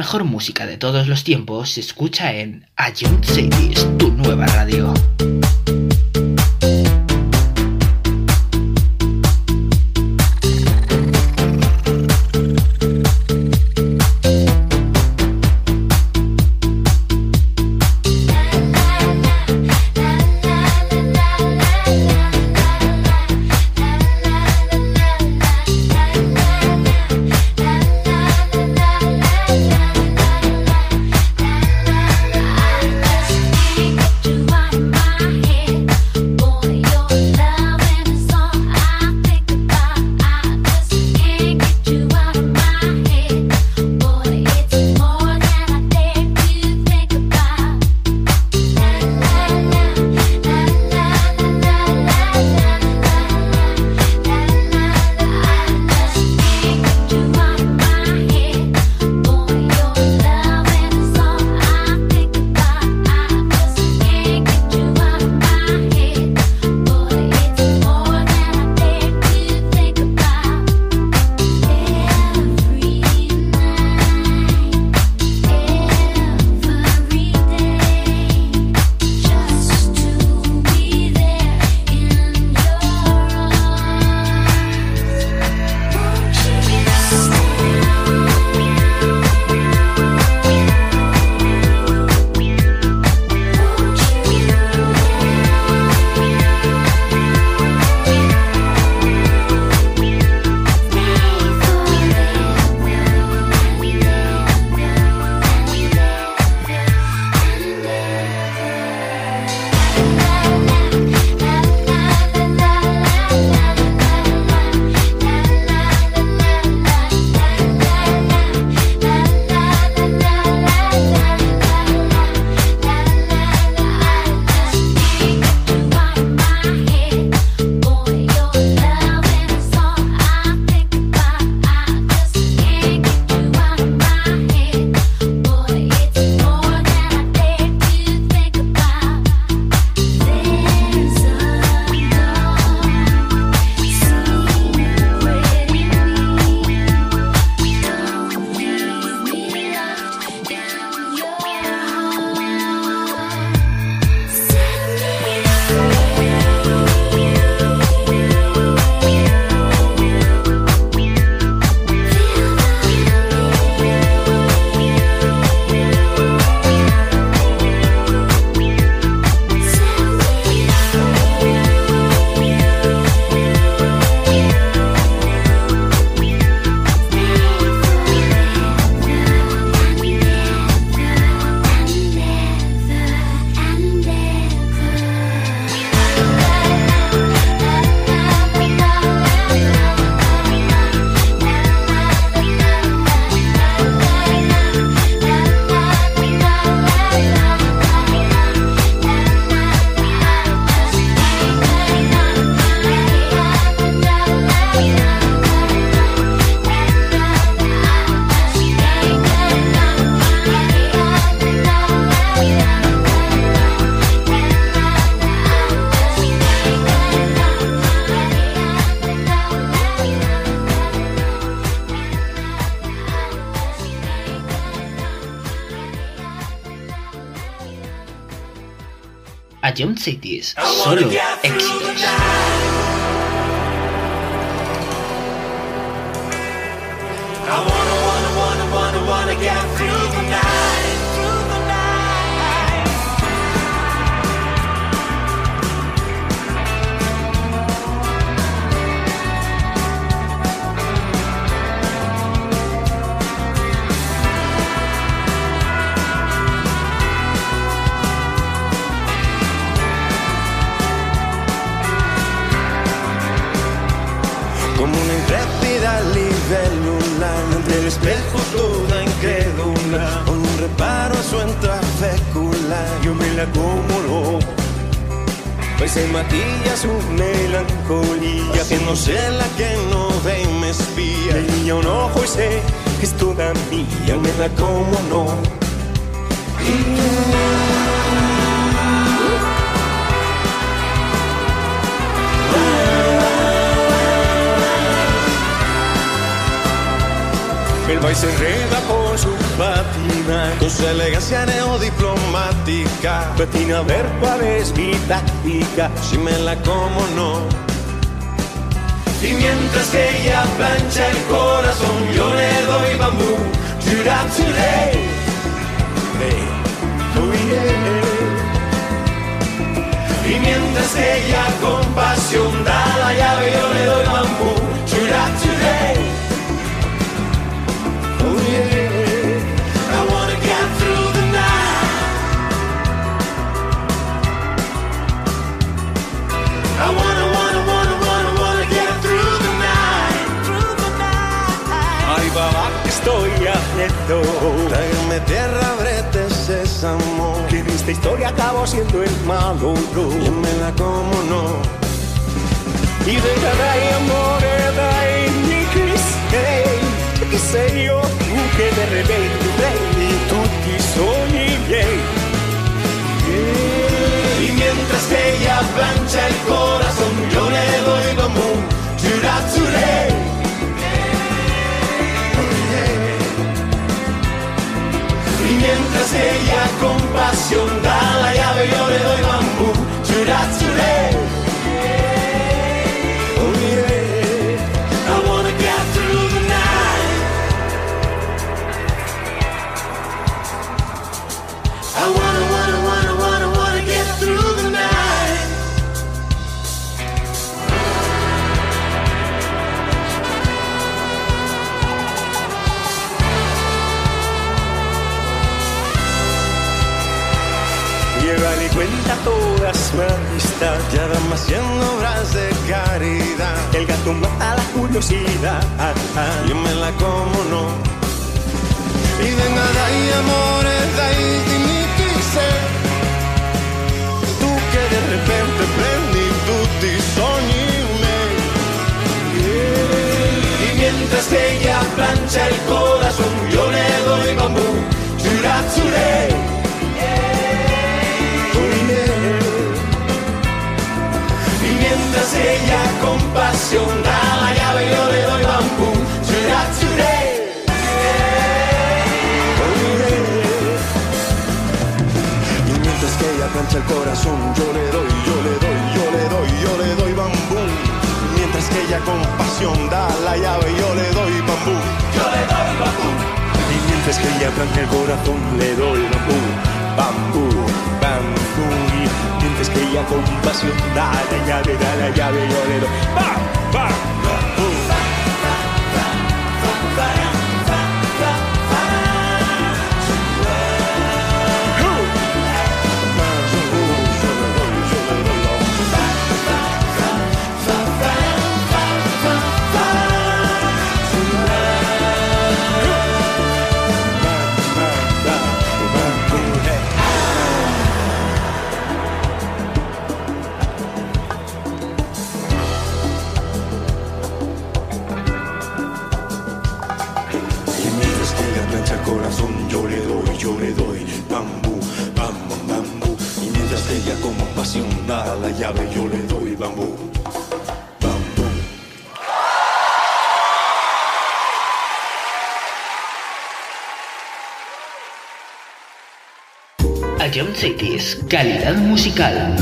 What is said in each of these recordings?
Mejor música de todos los tiempos se escucha en Young Cities, tu nueva radio. Cities, solo éxitos. Se matilla su melancolía Que no sé la que no ve y me espía. Le un ojo y sé que es toda mía Me la como no. El baile se enreda por su patina con su elegancia neodiplomática. Patina a ver cuál es mi táctica, si me la como no. Y mientras que ella plancha el corazón, yo le doy bambú. Oh yeah. Y mientras ella con pasión da la llave, yo le doy bambú. Today, today. Haciendo. Tráigame tierra, brete, sésamo. Que en esta historia acabo siendo el malo. Yo me la como, no. Y venga, dai amore, dai, mi hey. Che sei io, tu che de repente prendi tutti i sogni miei. Y mientras que ella plancha el corazón, yo le doy bambú, chura, mientras ella con pasión da la llave, yo le doy bambú, chura, churé. Llevan y cuenta todas su amistad, ya van haciendo obras de caridad. El gato mata la curiosidad, yo me la como no. Y venga, dai amore, dai, dimmi chi sei. Tu che de repente prendi tutti i sogni miei. Y mientras que ella plancha el corazón, yo le doy bambú, chura. Pasión da la llave, yo le doy bambú. Oh, yeah. Y mientras que ella plancha el corazón, yo le doy, yo le doy, yo le doy, yo le doy bambú. Mientras que ella con pasión da la llave, yo le doy bambú. Yo le doy bambú. Y mientras que ella plancha el corazón, le doy bambú, bambú, bambú. Mientras que ella con pasión da la llave, da la llave, yo le doy. Bam, bam, ella con pasión da la llave, yo le doy bambú, bambú. Ion Cities, calidad musical.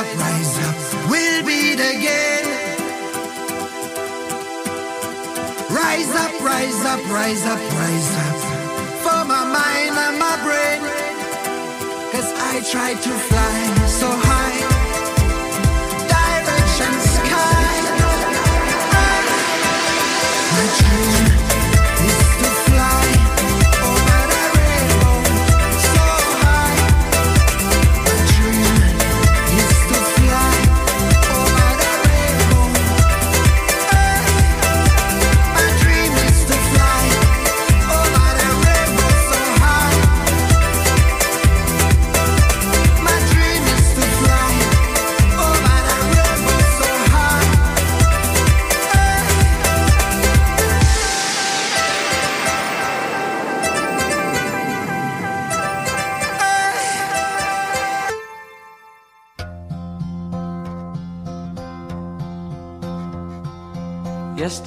up, rise up, we'll beat again. Rise up, rise up, rise up, rise up. For my mind and my brain. Cause I try to fly.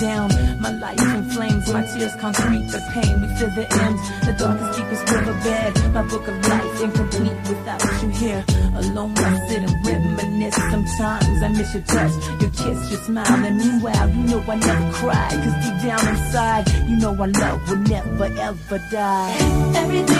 Down? My life in flames, my tears concrete the pain. We feel the end, the darkest, deepest riverbed. My book of life incomplete without you here. Alone I sit and reminisce. Sometimes I miss your touch, your kiss, your smile. And meanwhile, you know I never cry. Cause deep down inside, you know our love will never ever die. Everything's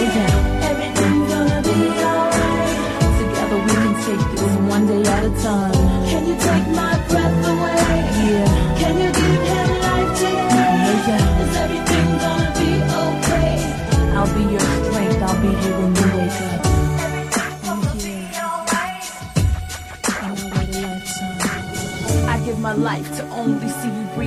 Everything's gonna be alright. Together we can take one day at a time. Can you take my breath away? Yeah. Can you give him life today? Gonna be okay? I'll be your strength. I'll be here when you wake up. I give my life to only see you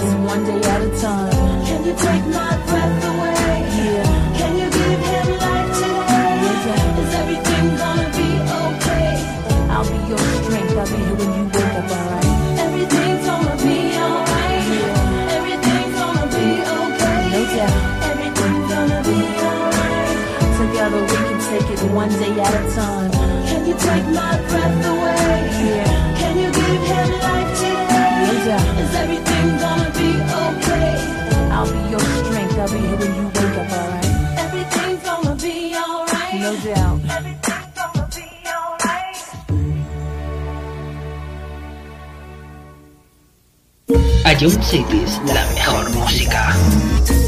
This one day at a time. Can you take my breath away? Yeah. Can you give him life today? Doubt. Is everything gonna be okay? I'll be your strength. I'll be here when you wake up, alright? Everything's gonna be alright. Yeah. Everything's gonna be okay. No doubt. Everything's gonna be alright. Together we can take it one day at a time. Can you take my breath away? Yeah. Can you give him life today? Doubt. Is everything I'll be here when you wake up, alright? Everything's gonna be alright. No doubt. Everything's gonna be alright. Ion Cities, la mejor música.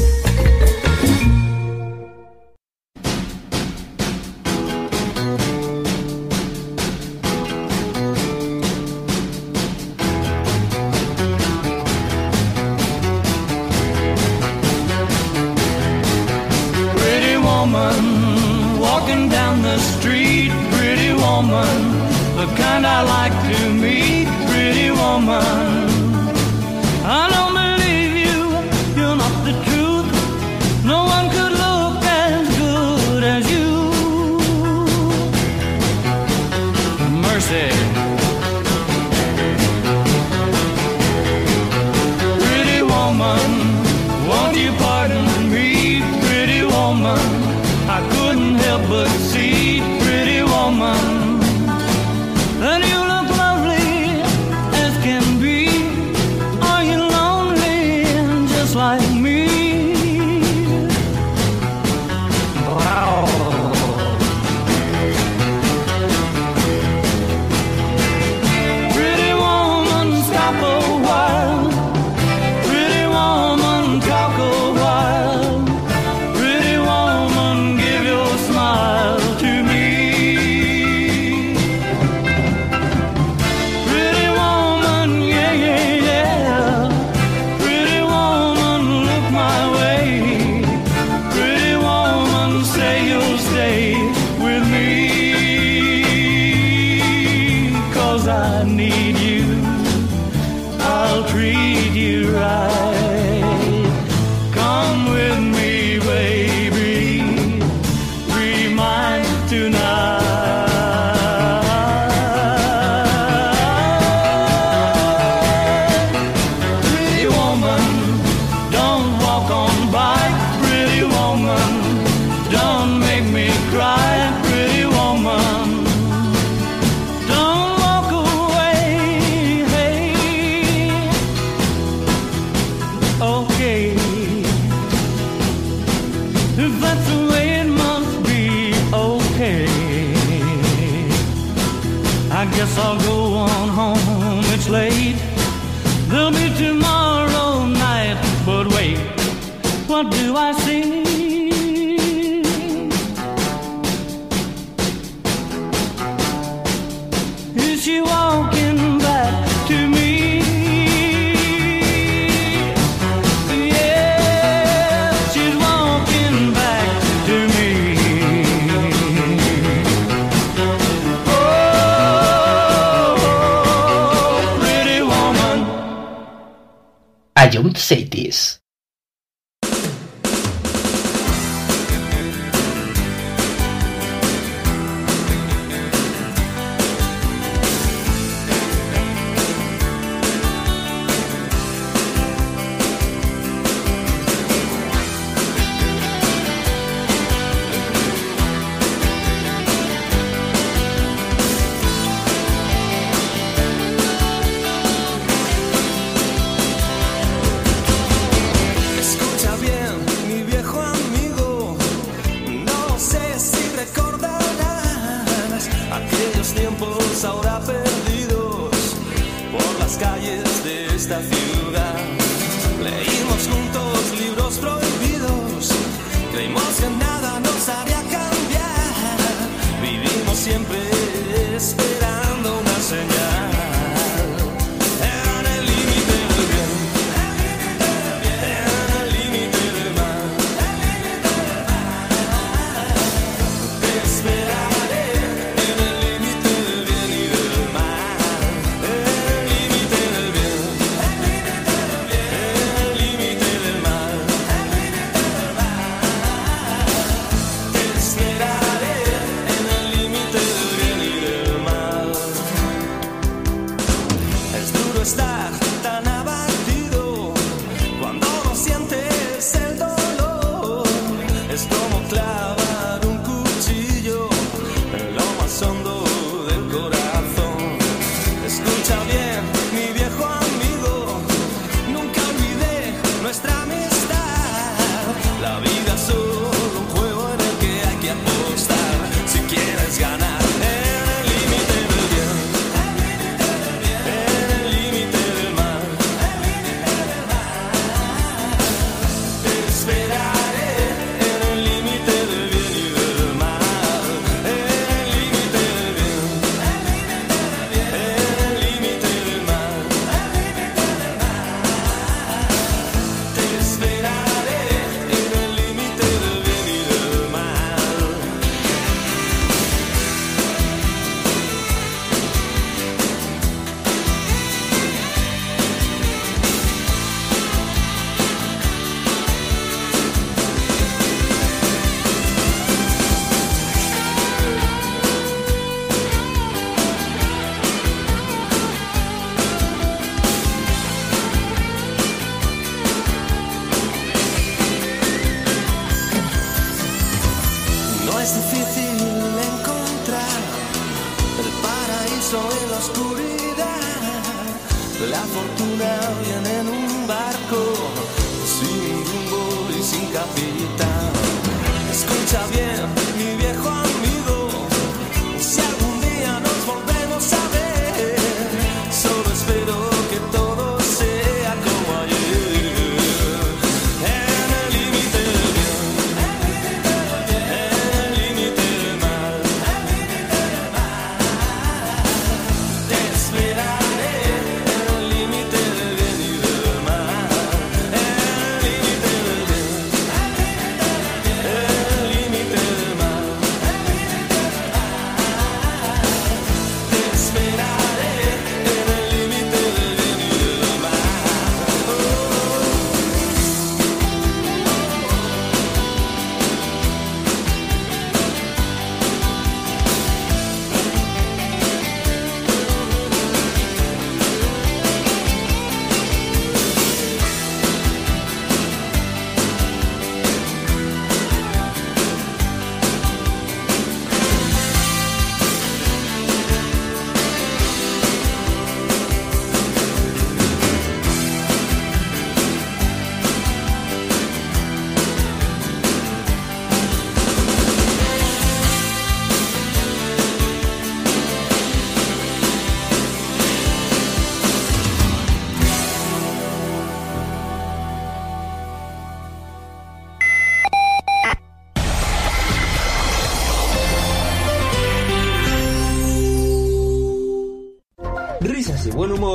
Ion Cities. esta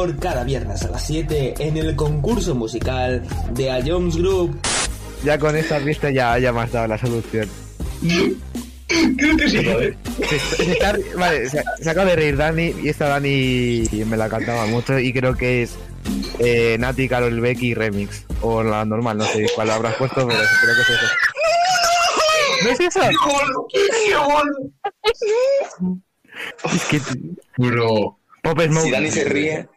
humor cada viernes a las 7 en el concurso musical de A Jones Group. Ya con esta pista ya, ya me has dado la solución. Creo que sí, ¿vale? Se, se está- vale, se, se acaba de reír Dani y esta Dani me la cantaba mucho y creo que es eh, Nati, Carol Becky remix. O la normal, no sé cuál habrás puesto, pero creo que es eso. ¿No es eso? Es que Bro. Pop Smoke. Si Dani se ríe,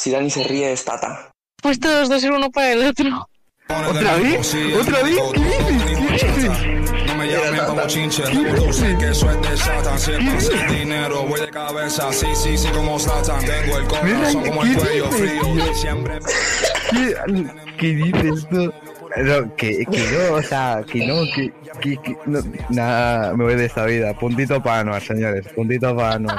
si Dani se ríe es Tata. Pues todos dos ser uno para el otro. ¿Otra vez? ¿Otra vez? ¿Qué dices? ¿Qué dices? No me llamen como chinche, sé que eso es de Satan. Siempre sin dinero, voy de cabeza, sí, sí, sí, como Satan. Tengo el corazón como el cuello frío, siempre. ¿Qué, qué dices tú? No, que, que no, o sea, que no, que, que, que no, nada, me voy de esta vida. Puntito para Anuar, señores, puntito para Anuar.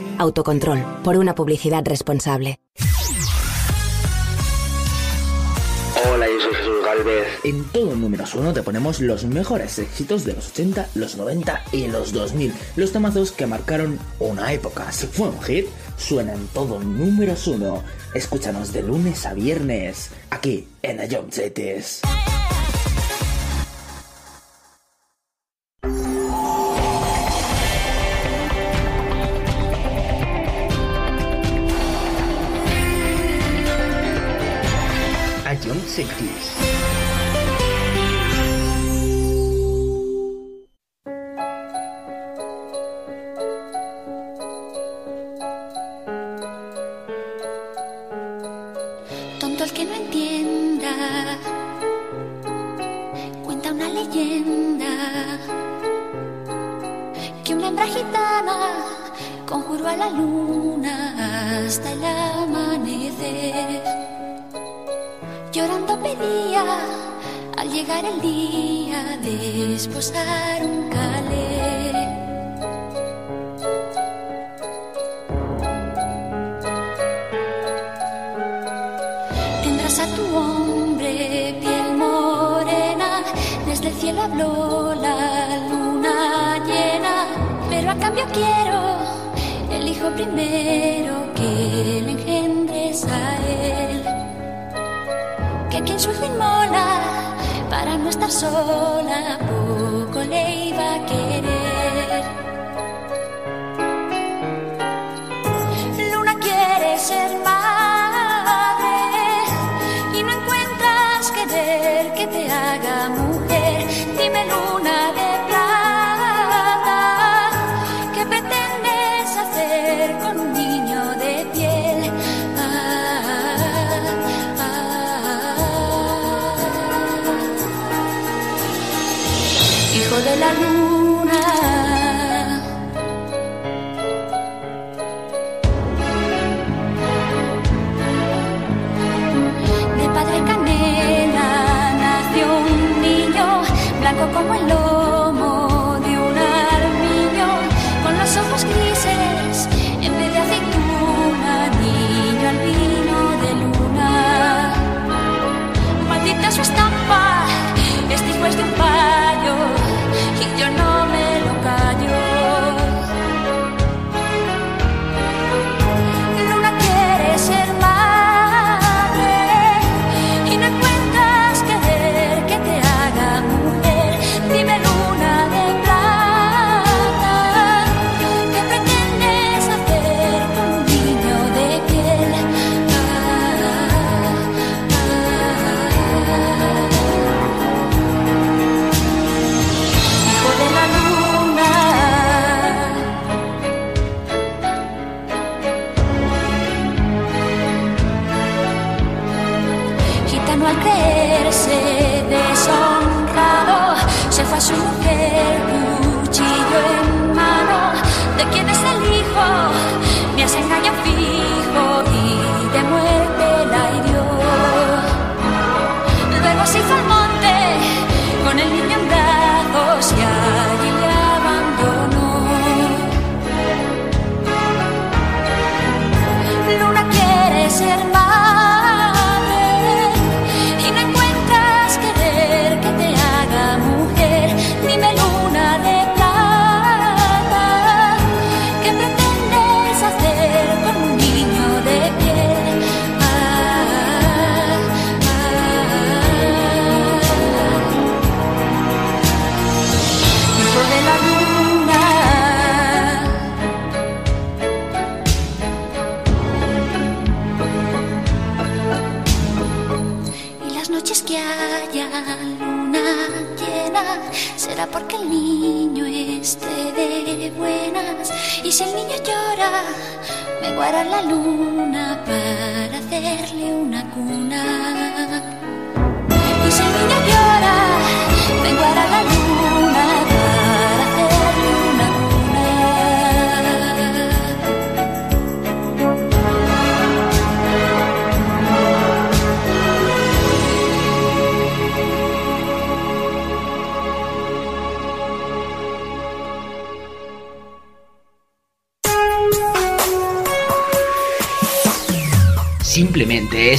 Autocontrol, por una publicidad responsable. Hola, yo soy Jesús Galvez. En todo números uno te ponemos los mejores éxitos de los 80, los 90 y los 2000. Los temazos que marcaron una época. Si fue un hit, suena en todo números uno. Escúchanos de lunes a viernes, aquí en Ion Cities. Ion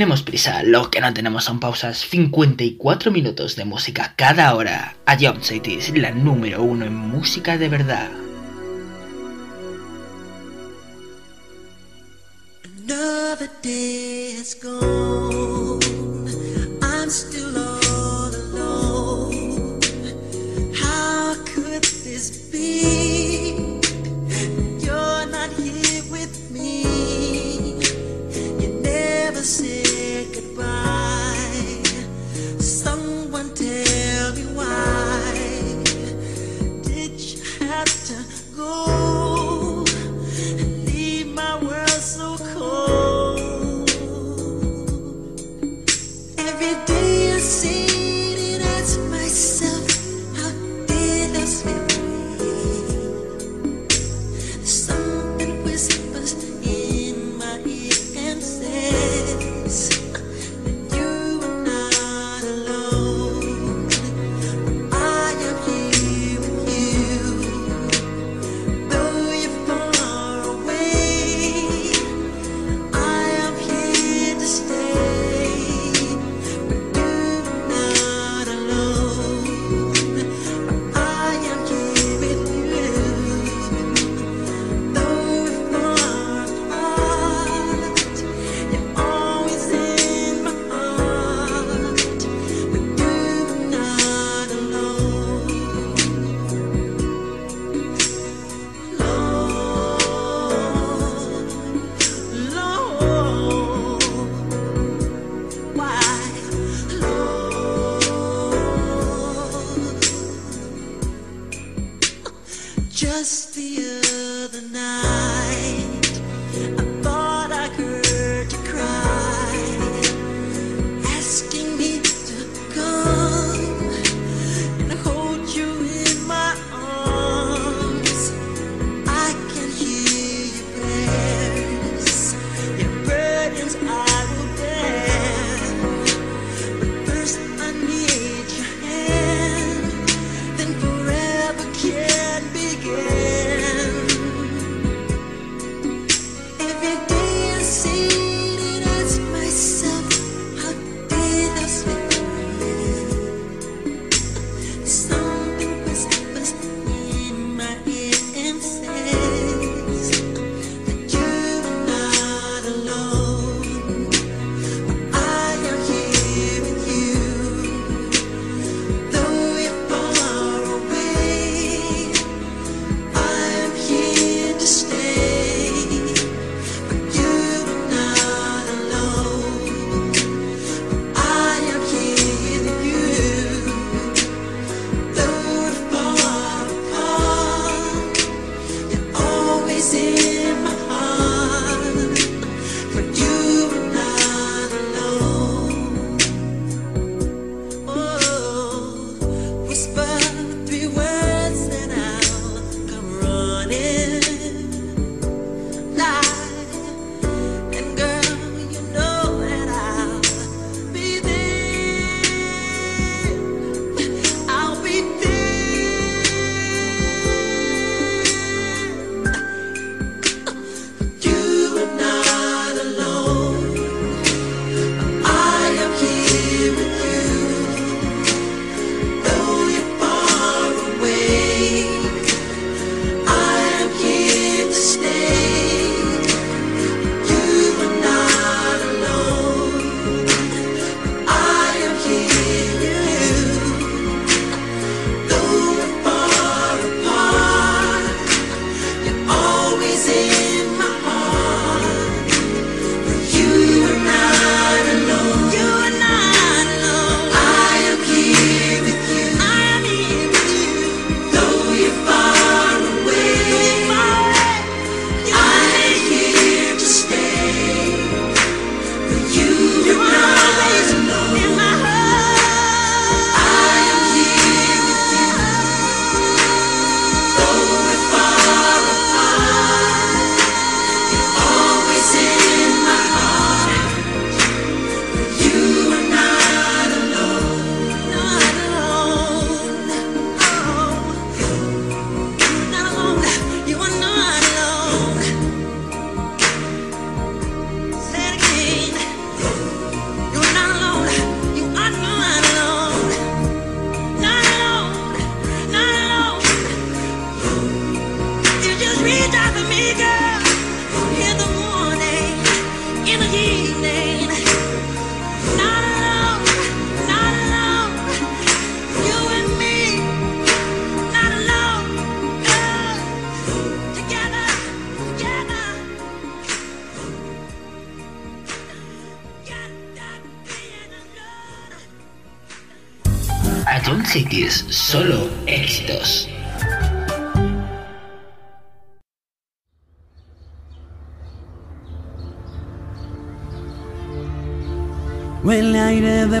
Tenemos prisa, lo que no tenemos son pausas. 54 minutos de música cada hora. A Jump City es la número uno en música de verdad.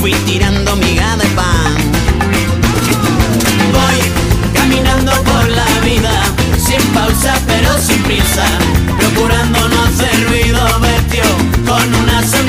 fui tirando miga de pan. Voy caminando por la vida, sin pausa pero sin prisa, procurando no hacer ruido, vestido con una sonrisa.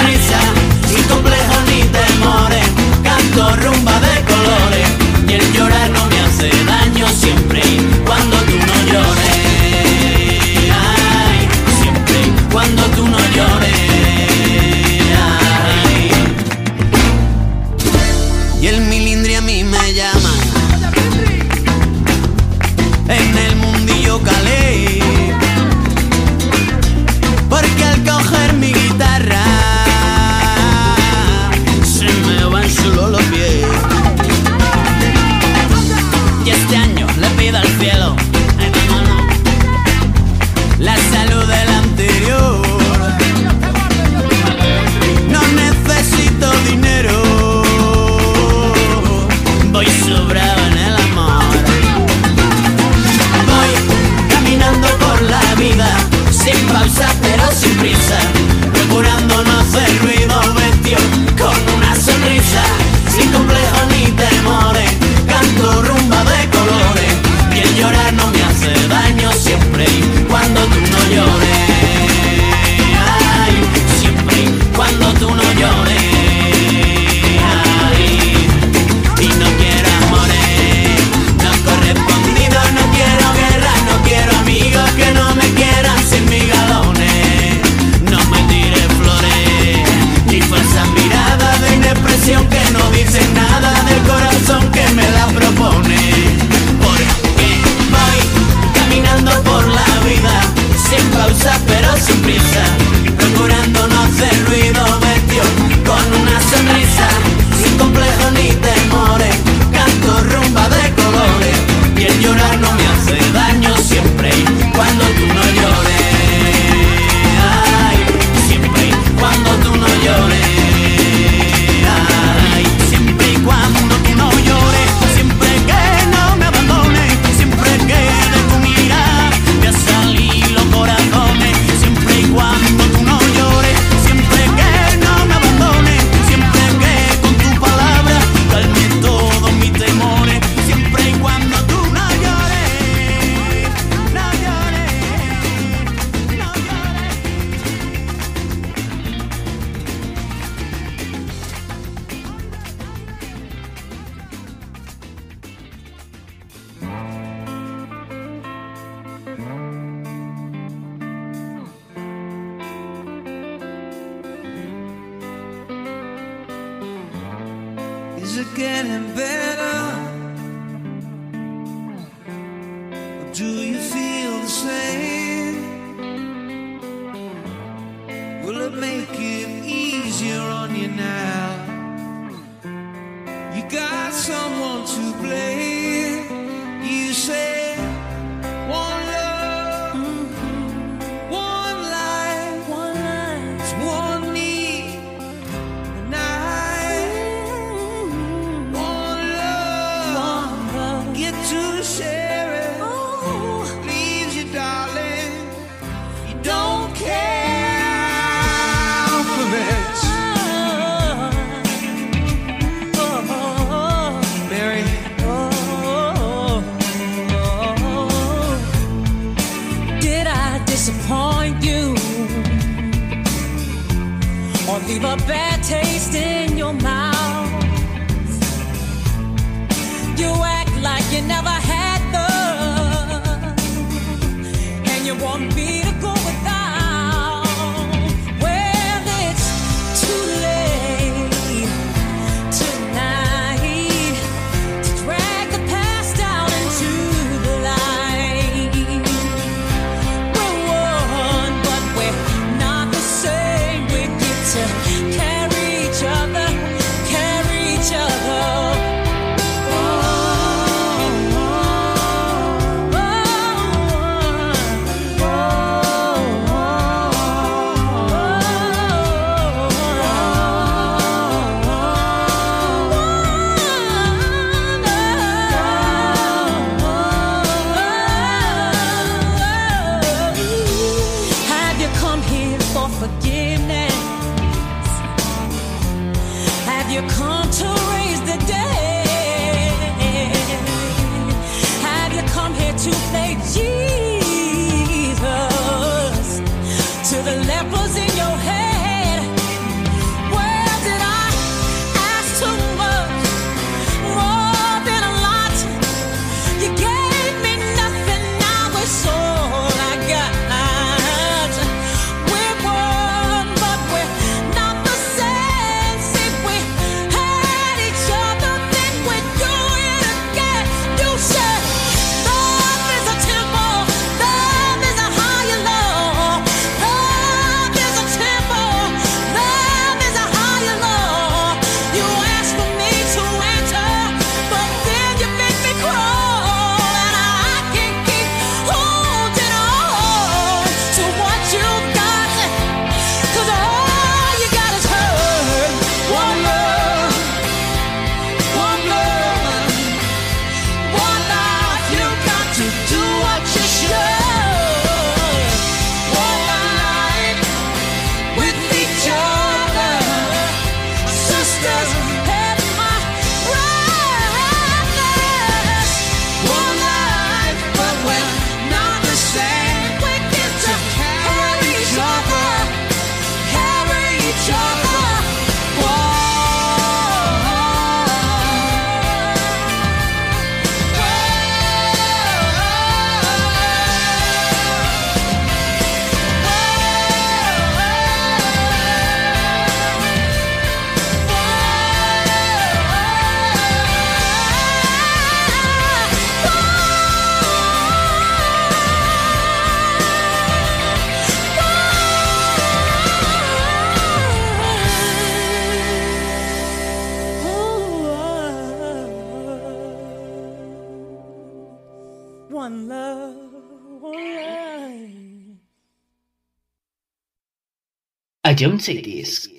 Jump Cities. I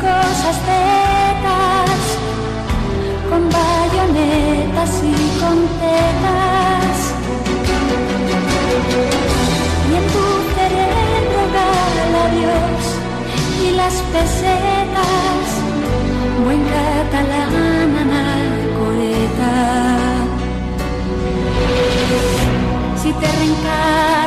cosas tetas, con bayonetas y con tetas. Y en tu cerebro gala Dios y las pesetas, buen catalán anacoreta. Si te reencargas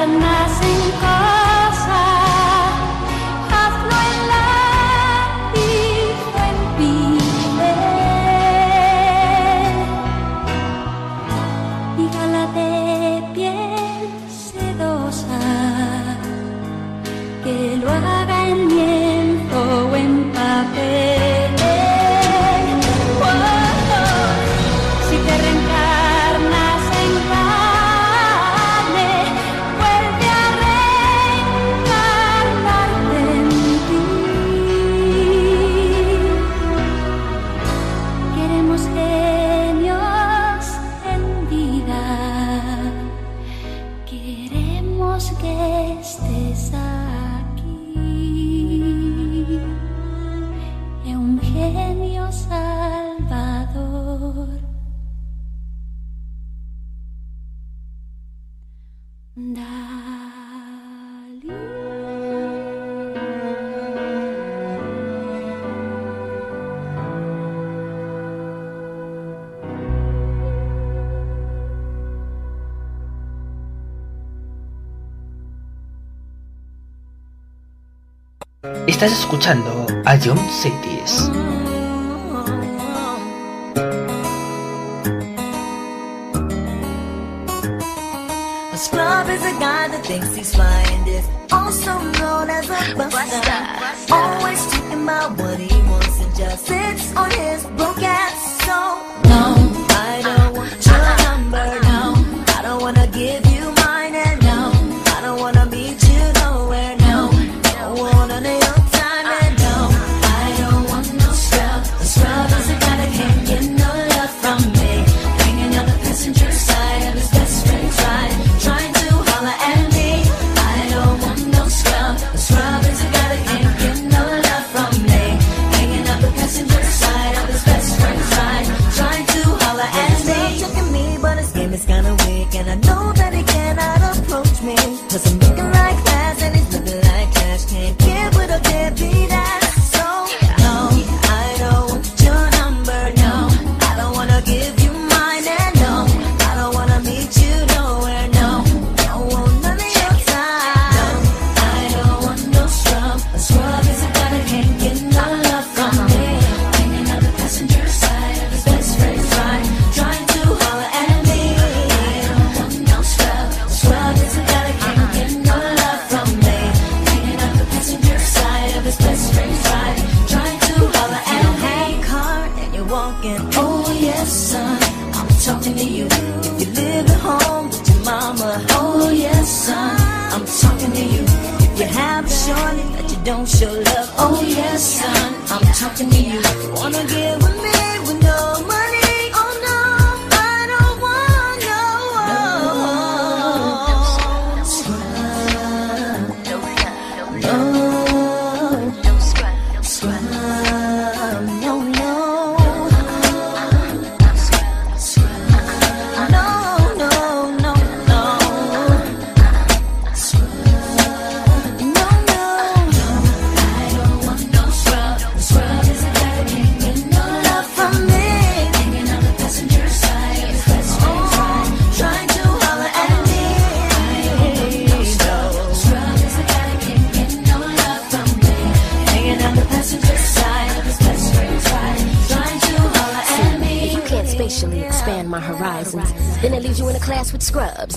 Estás escuchando a Young Cities. A scrub is a guy that thinks he's fine. is also known as a buster. Always talking about what he wants and just sits on his broke ass soul.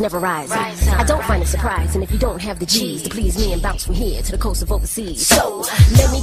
never. Rise I don't find it surprising if you don't have the G's to please me and bounce from here to the coast of overseas. So let me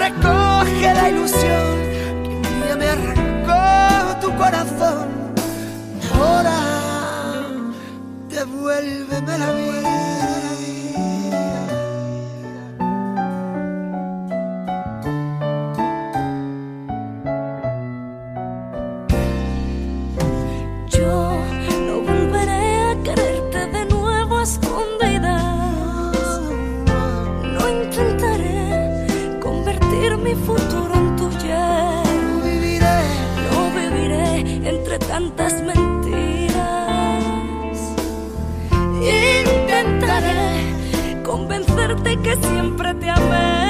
recoge la ilusión que un día me arrancó tu corazón. Ahora devuélveme la vida. que siempre te amé.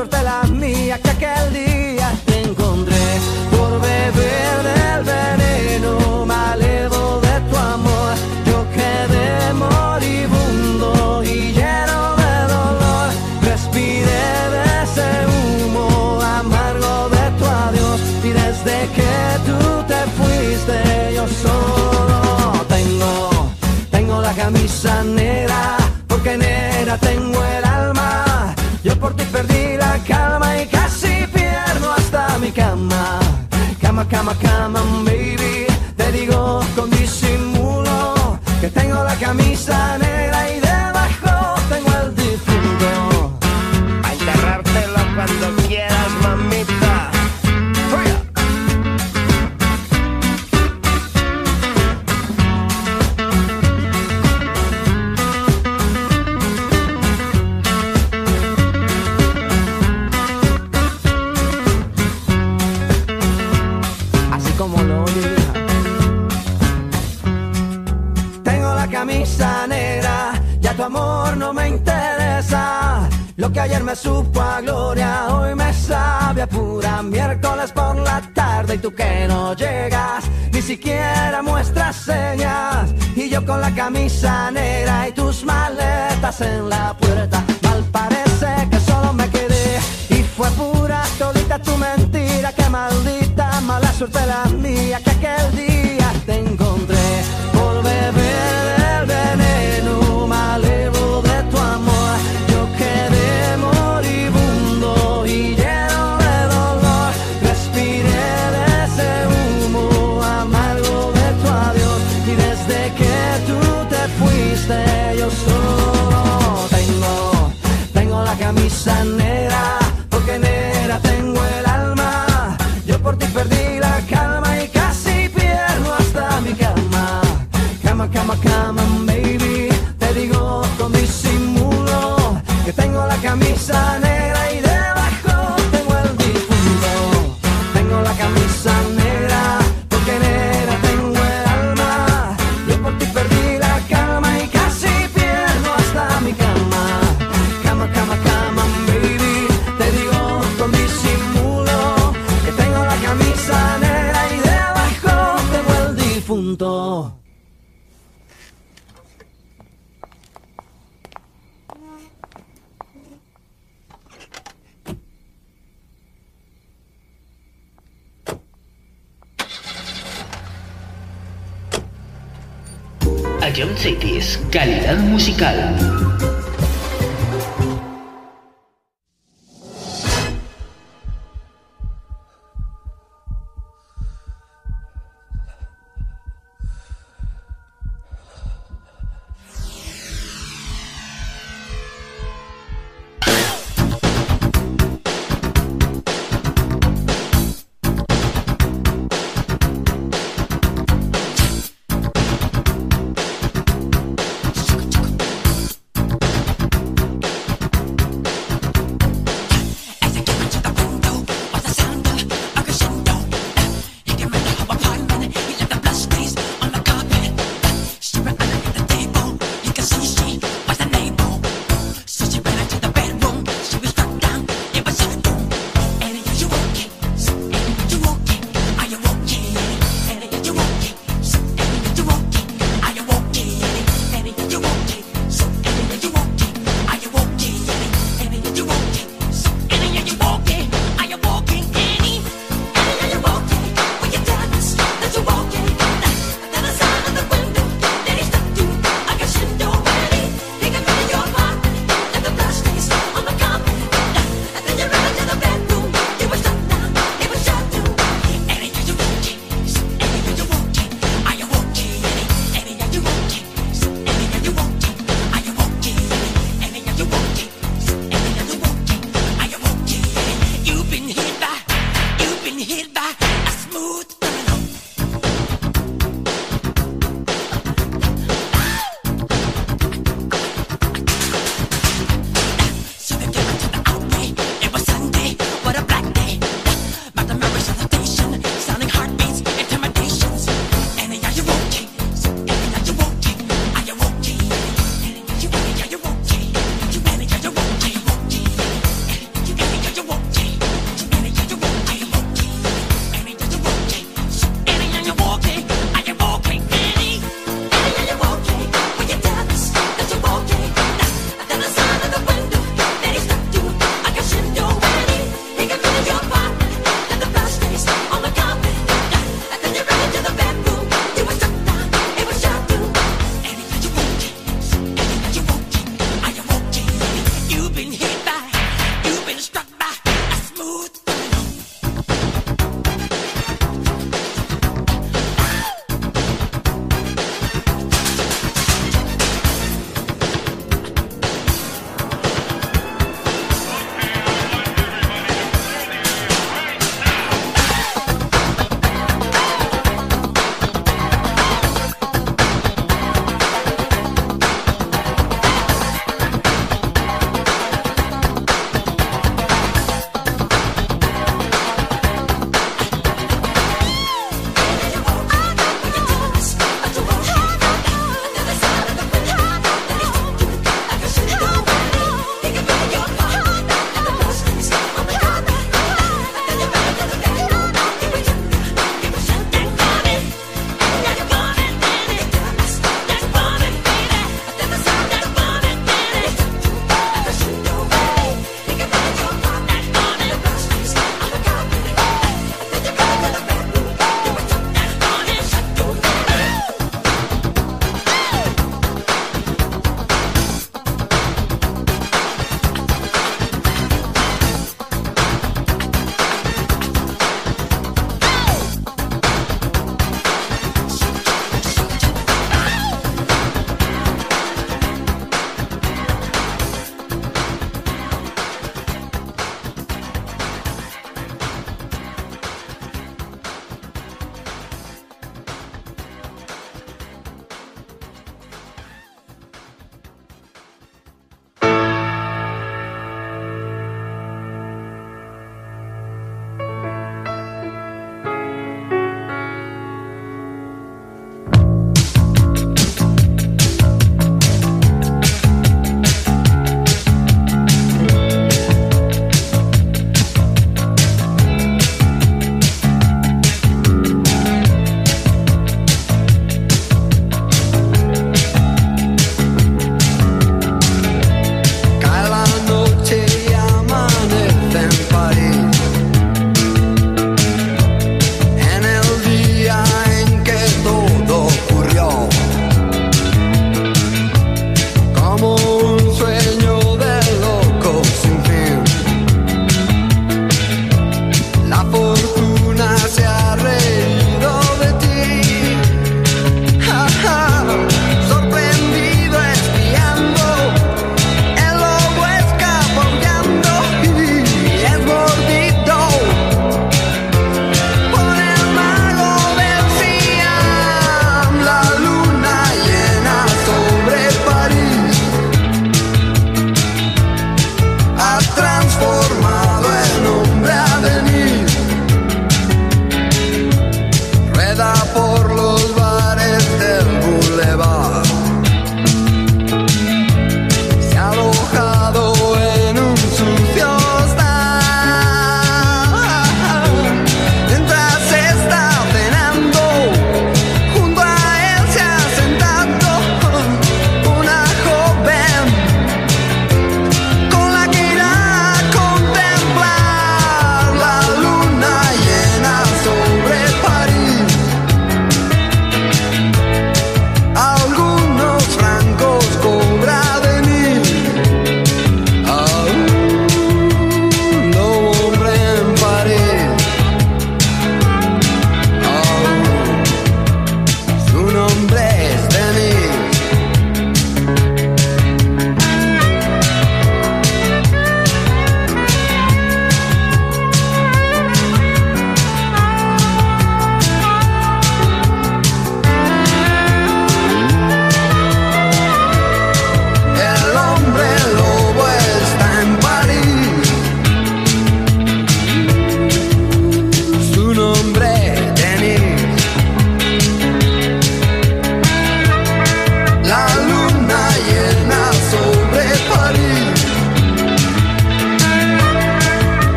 Suerte la mía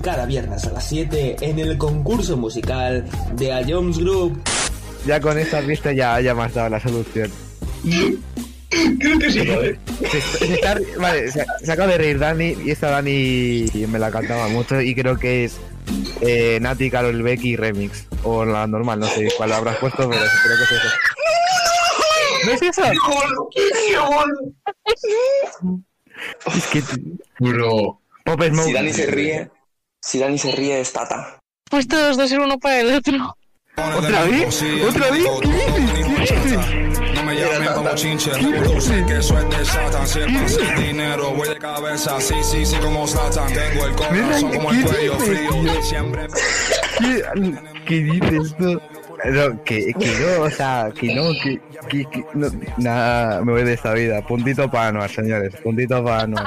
cada viernes a las 7 en el concurso musical de A Jones Group. Ya con esta pista ya, ya me has dado la solución. Creo que sí, joder. Se, se está- vale, se, se acaba de reír Dani y esta Dani me la cantaba mucho y creo que es eh, Nati, Carol Becky remix. O la normal, no sé cuál habrás puesto, pero creo que es eso. ¿No es eso? Es que... Bro. Pop Smoke. Si Dani se ríe, si Dani se ríe es Tata. Pues todos dos ser uno para el otro. ¿Otra vez? ¿Otra vez? ¿Qué dices? ¿Qué dices? No me llamen como chinche, reproduce que eso es de Satan. Siempre dinero, voy de cabeza, sí, sí, sí, como Satan. Tengo el corazón como el ¿Qué cuello dices, frío. Siempre ¿Qué, qué dices tú? No, que, que no, o sea, que no, que, que, que no, nada, me voy de esta vida. Puntito para Anuar, señores, puntito para Anuar.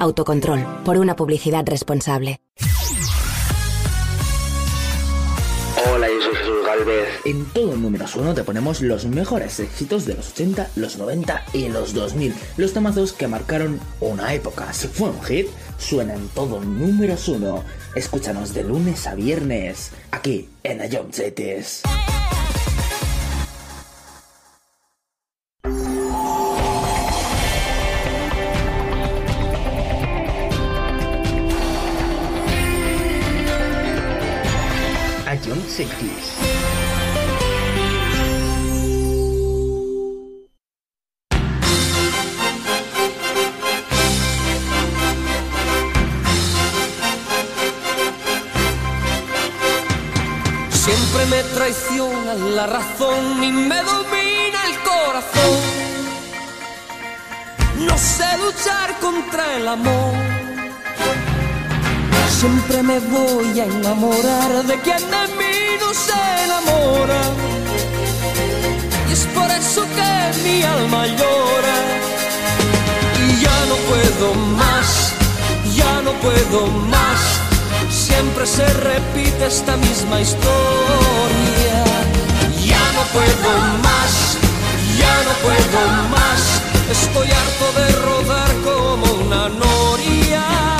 Autocontrol, por una publicidad responsable. Hola, yo soy Jesús Galvez. En todo números uno te ponemos los mejores éxitos de los 80, los 90 y los 2000. Los temazos que marcaron una época. Si fue un hit, suena en todo números uno. Escúchanos de lunes a viernes, aquí en Ion Cities. Siempre me traiciona la razón y me domina el corazón. No sé luchar contra el amor. Siempre me voy a enamorar de quien de mí no se enamora. Y es por eso que mi alma llora. Y ya no puedo más, ya no puedo más. Siempre se repite esta misma historia. Ya no puedo más, ya no puedo más. Estoy harto de rodar como una noria.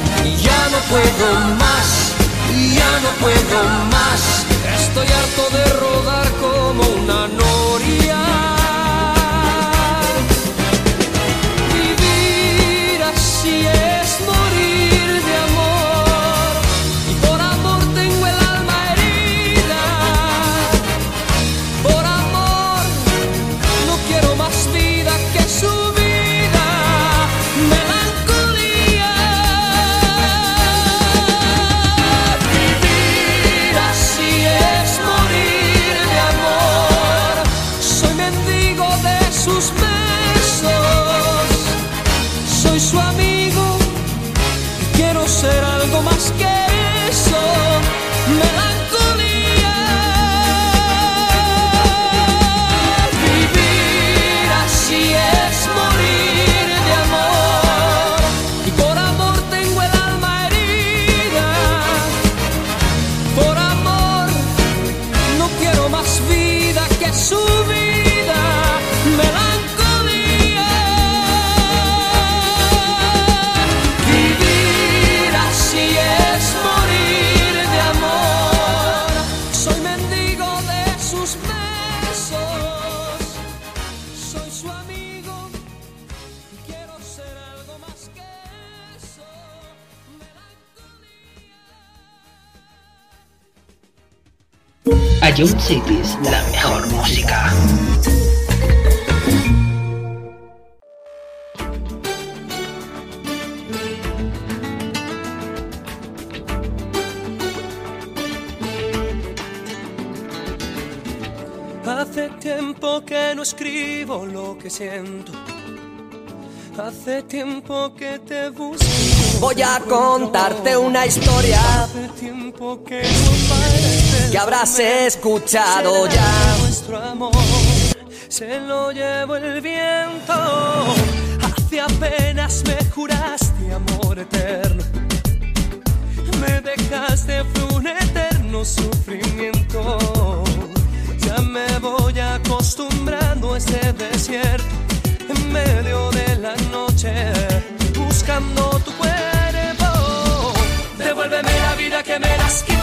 Y ya no puedo más, ya no puedo más. Estoy harto de rodar como una noria. Cities, la mejor música. Hace tiempo que no escribo lo que siento. Hace tiempo que te busco. Voy a contarte una historia. Hace tiempo que no que habrás escuchado ya. Nuestro amor se lo llevó el viento. Hace apenas me juraste amor eterno. Me dejaste fue un eterno sufrimiento. Ya me voy acostumbrando a este desierto en medio de la noche, buscando tu cuerpo. Devuélveme la vida que me das quitado.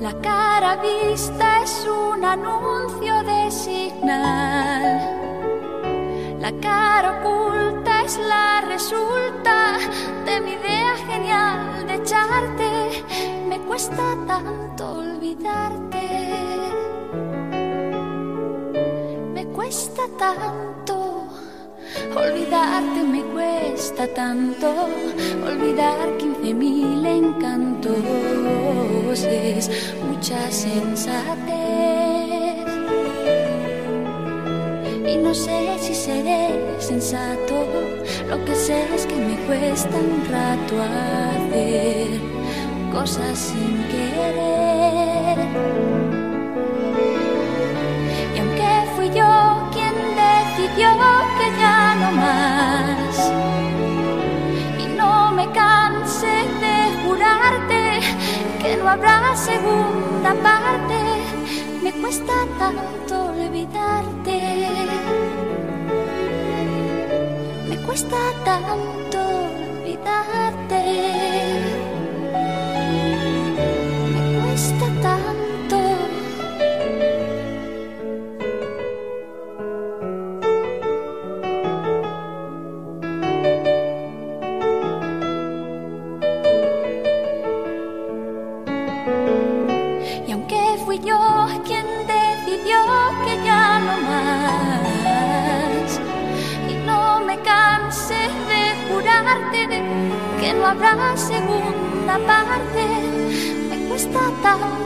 La cara vista es un anuncio de signal. La cara oculta es la resulta de mi idea genial de echarte. Me cuesta tanto olvidarte. Me cuesta tanto olvidarte. Me cuesta tanto olvidar quince mil encantos. Es mucha sensatez. Y no sé si seré sensato. Lo que sé es que me cuesta un rato hacer cosas sin querer. Habrá segunda parte. Me cuesta tanto olvidarte. Me cuesta tanto olvidarte. Que no habrá segunda parte, me cuesta tanto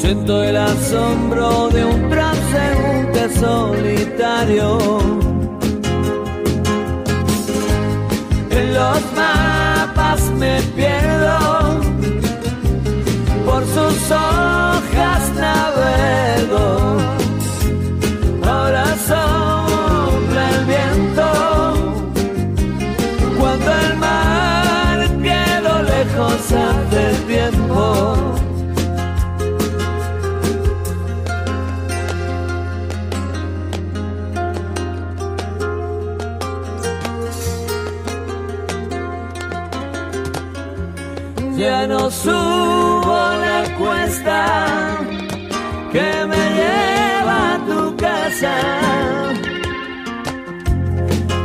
Siento el asombro de un transeúnte solitario. En los mapas me pierdo, por sus hojas navego. Que me lleva a tu casa.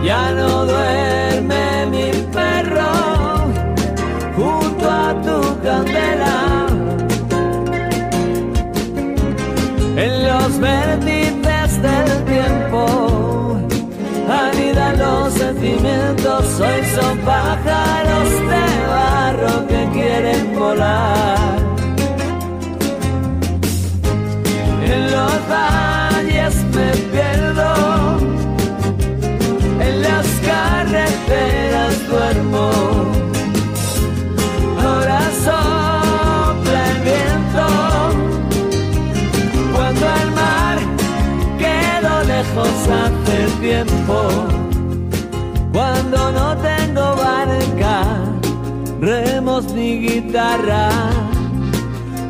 Ya no duerme mi perro junto a tu candela. En los vértices del tiempo anidan los sentimientos. Hoy son pájaros de barro que quieren volar. Valles me pierdo, en las carreteras duermo. Ahora sopla el viento, cuando el mar quedó lejos hace tiempo. Cuando no tengo barca, remos ni guitarra.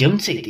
A Jump Cities,